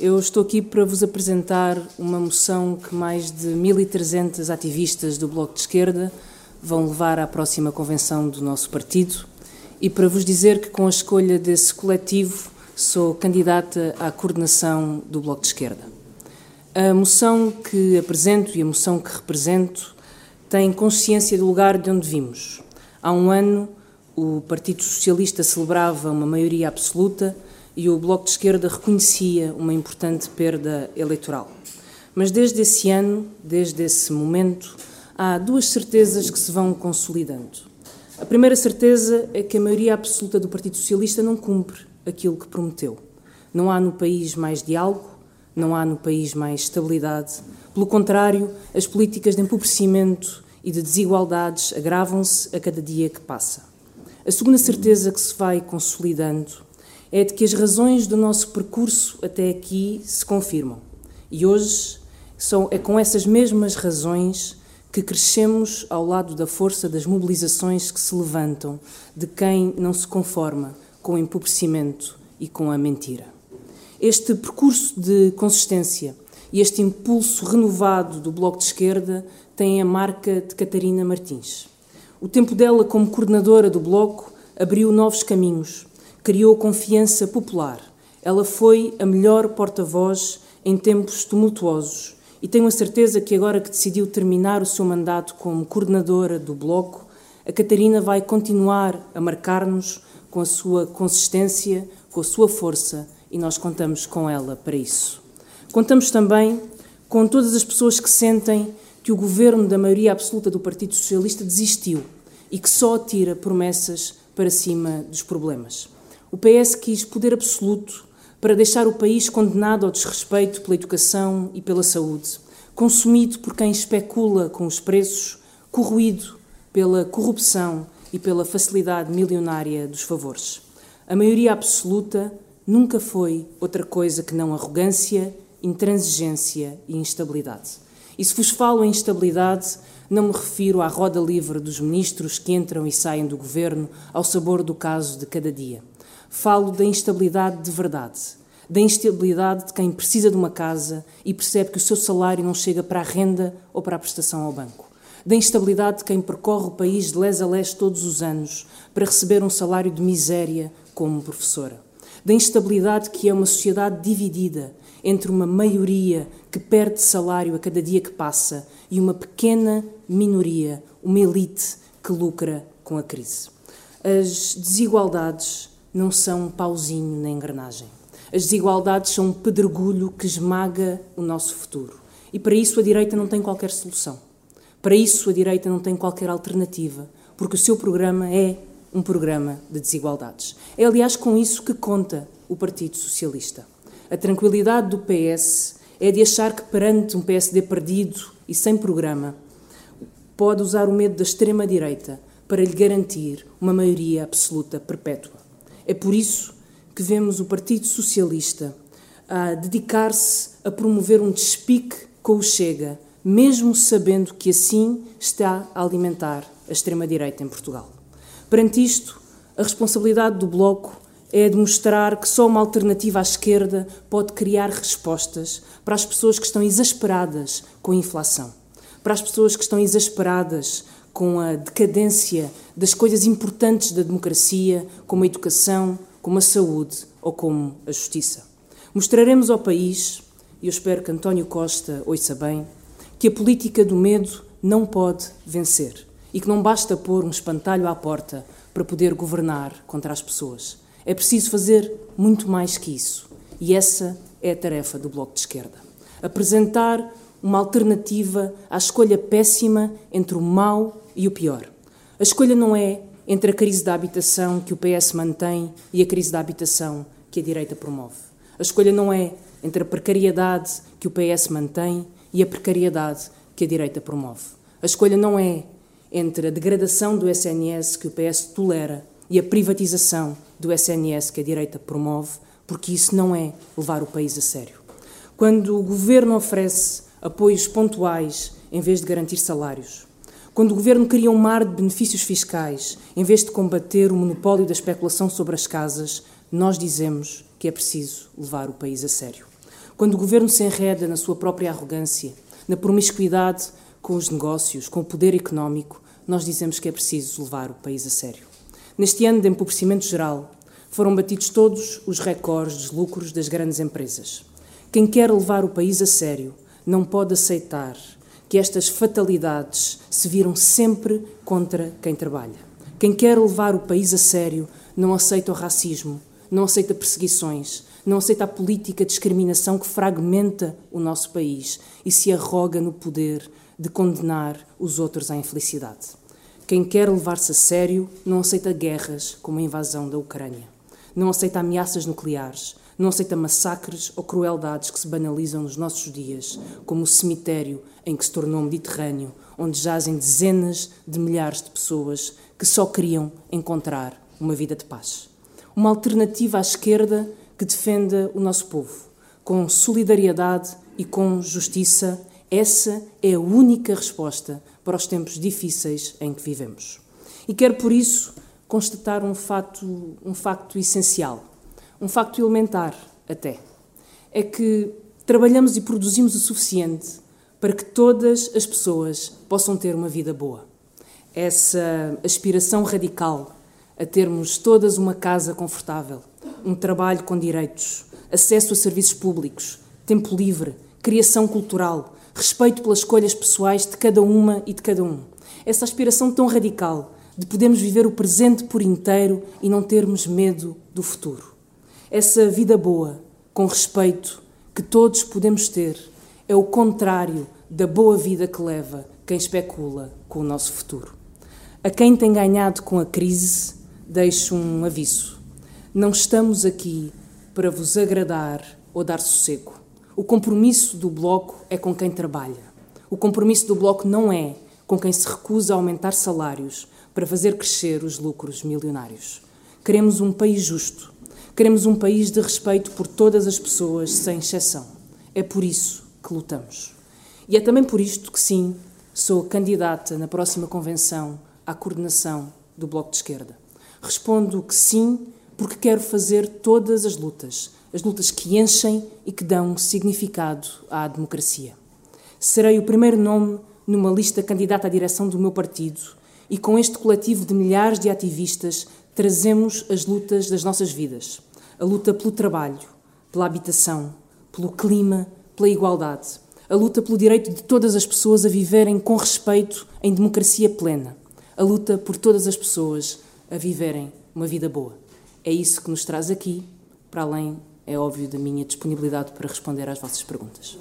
Eu estou aqui para vos apresentar uma moção que mais de 1.300 ativistas do Bloco de Esquerda vão levar à próxima convenção do nosso partido e para vos dizer que, com a escolha desse coletivo, sou candidata à coordenação do Bloco de Esquerda. A moção que apresento e a moção que represento têm consciência do lugar de onde vimos. Há um ano, o Partido Socialista celebrava uma maioria absoluta e o Bloco de Esquerda reconhecia uma importante perda eleitoral. Mas desde esse ano, desde esse momento, há duas certezas que se vão consolidando. A primeira certeza é que a maioria absoluta do Partido Socialista não cumpre aquilo que prometeu. Não há no país mais diálogo, não há no país mais estabilidade. Pelo contrário, as políticas de empobrecimento e de desigualdades agravam-se a cada dia que passa. A segunda certeza que se vai consolidando é de que as razões do nosso percurso até aqui se confirmam. E hoje são, é com essas mesmas razões que crescemos ao lado da força das mobilizações que se levantam de quem não se conforma com o empobrecimento e com a mentira. Este percurso de consistência e este impulso renovado do Bloco de Esquerda têm a marca de Catarina Martins. O tempo dela como coordenadora do Bloco abriu novos caminhos, criou confiança popular. Ela foi a melhor porta-voz em tempos tumultuosos e tenho a certeza que agora que decidiu terminar o seu mandato como coordenadora do Bloco, a Catarina vai continuar a marcar-nos com a sua consistência, com a sua força e nós contamos com ela para isso. Contamos também com todas as pessoas que sentem que o governo da maioria absoluta do Partido Socialista desistiu e que só atira promessas para cima dos problemas. O PS quis poder absoluto para deixar o país condenado ao desrespeito pela educação e pela saúde, consumido por quem especula com os preços, corroído pela corrupção e pela facilidade milionária dos favores. A maioria absoluta nunca foi outra coisa que não arrogância, intransigência e instabilidade. E se vos falo em instabilidade, não me refiro à roda livre dos ministros que entram e saem do governo ao sabor do caso de cada dia. Falo da instabilidade de verdade, da instabilidade de quem precisa de uma casa e percebe que o seu salário não chega para a renda ou para a prestação ao banco. Da instabilidade de quem percorre o país de les a les todos os anos para receber um salário de miséria como professora. Da instabilidade que é uma sociedade dividida entre uma maioria que perde salário a cada dia que passa e uma pequena minoria, uma elite que lucra com a crise. As desigualdades não são um pauzinho na engrenagem. As desigualdades são um pedregulho que esmaga o nosso futuro. E para isso a direita não tem qualquer solução. Para isso a direita não tem qualquer alternativa, porque o seu programa é um programa de desigualdades. É, aliás, com isso que conta o Partido Socialista. A tranquilidade do PS é de achar que, perante um PSD perdido e sem programa, pode usar o medo da extrema-direita para lhe garantir uma maioria absoluta perpétua. É por isso que vemos o Partido Socialista a dedicar-se a promover um despique com o Chega, mesmo sabendo que assim está a alimentar a extrema-direita em Portugal. Perante isto, a responsabilidade do Bloco é demonstrar que só uma alternativa à esquerda pode criar respostas para as pessoas que estão exasperadas com a inflação, para as pessoas que estão exasperadas com a decadência das coisas importantes da democracia, como a educação, como a saúde ou como a justiça. Mostraremos ao país, e eu espero que António Costa ouça bem, que a política do medo não pode vencer e que não basta pôr um espantalho à porta para poder governar contra as pessoas. É preciso fazer muito mais que isso. E essa é a tarefa do Bloco de Esquerda. Apresentar uma alternativa à escolha péssima entre o mau e o pior. A escolha não é entre a crise da habitação que o PS mantém e a crise da habitação que a direita promove. A escolha não é entre a precariedade que o PS mantém e a precariedade que a direita promove. A escolha não é entre a degradação do SNS que o PS tolera e a privatização do SNS que a direita promove, porque isso não é levar o país a sério. Quando o governo oferece apoios pontuais em vez de garantir salários. Quando o governo cria um mar de benefícios fiscais em vez de combater o monopólio da especulação sobre as casas, nós dizemos que é preciso levar o país a sério. quando o governo se enreda na sua própria arrogância, na promiscuidade com os negócios, com o poder económico, nós dizemos que é preciso levar o país a sério. Neste ano de empobrecimento geral, foram batidos todos os recordes de lucros das grandes empresas. Quem quer levar o país a sério não pode aceitar que estas fatalidades se viram sempre contra quem trabalha. Quem quer levar o país a sério não aceita o racismo, não aceita perseguições, não aceita a política de discriminação que fragmenta o nosso país e se arroga no poder de condenar os outros à infelicidade. Quem quer levar-se a sério não aceita guerras como a invasão da Ucrânia, não aceita ameaças nucleares, não aceita massacres ou crueldades que se banalizam nos nossos dias, como o cemitério em que se tornou Mediterrâneo, onde jazem dezenas de milhares de pessoas que só queriam encontrar uma vida de paz. Uma alternativa à esquerda que defenda o nosso povo, com solidariedade e com justiça. Essa é a única resposta para os tempos difíceis em que vivemos. E quero, por isso, constatar um facto, um facto essencial um facto elementar até, é que trabalhamos e produzimos o suficiente para que todas as pessoas possam ter uma vida boa. Essa aspiração radical a termos todas uma casa confortável, um trabalho com direitos, acesso a serviços públicos, tempo livre, criação cultural, respeito pelas escolhas pessoais de cada uma e de cada um. Essa aspiração tão radical de podermos viver o presente por inteiro e não termos medo do futuro. Essa vida boa, com respeito, que todos podemos ter, é o contrário da boa vida que leva quem especula com o nosso futuro. A quem tem ganhado com a crise, deixo um aviso. Não estamos aqui para vos agradar ou dar sossego. O compromisso do Bloco é com quem trabalha. O compromisso do Bloco não é com quem se recusa a aumentar salários para fazer crescer os lucros milionários. Queremos um país justo Queremos um país de respeito por todas as pessoas, sem exceção. É por isso que lutamos. E é também por isto que, sim, sou candidata na próxima convenção à coordenação do Bloco de Esquerda. Respondo que sim, porque quero fazer todas as lutas, as lutas que enchem e que dão significado à democracia. Serei o primeiro nome numa lista candidata à direção do meu partido e com este coletivo de milhares de ativistas trazemos as lutas das nossas vidas a luta pelo trabalho, pela habitação, pelo clima, pela igualdade, a luta pelo direito de todas as pessoas a viverem com respeito em democracia plena, a luta por todas as pessoas a viverem uma vida boa. É isso que nos traz aqui, para além, é óbvio, da minha disponibilidade para responder às vossas perguntas.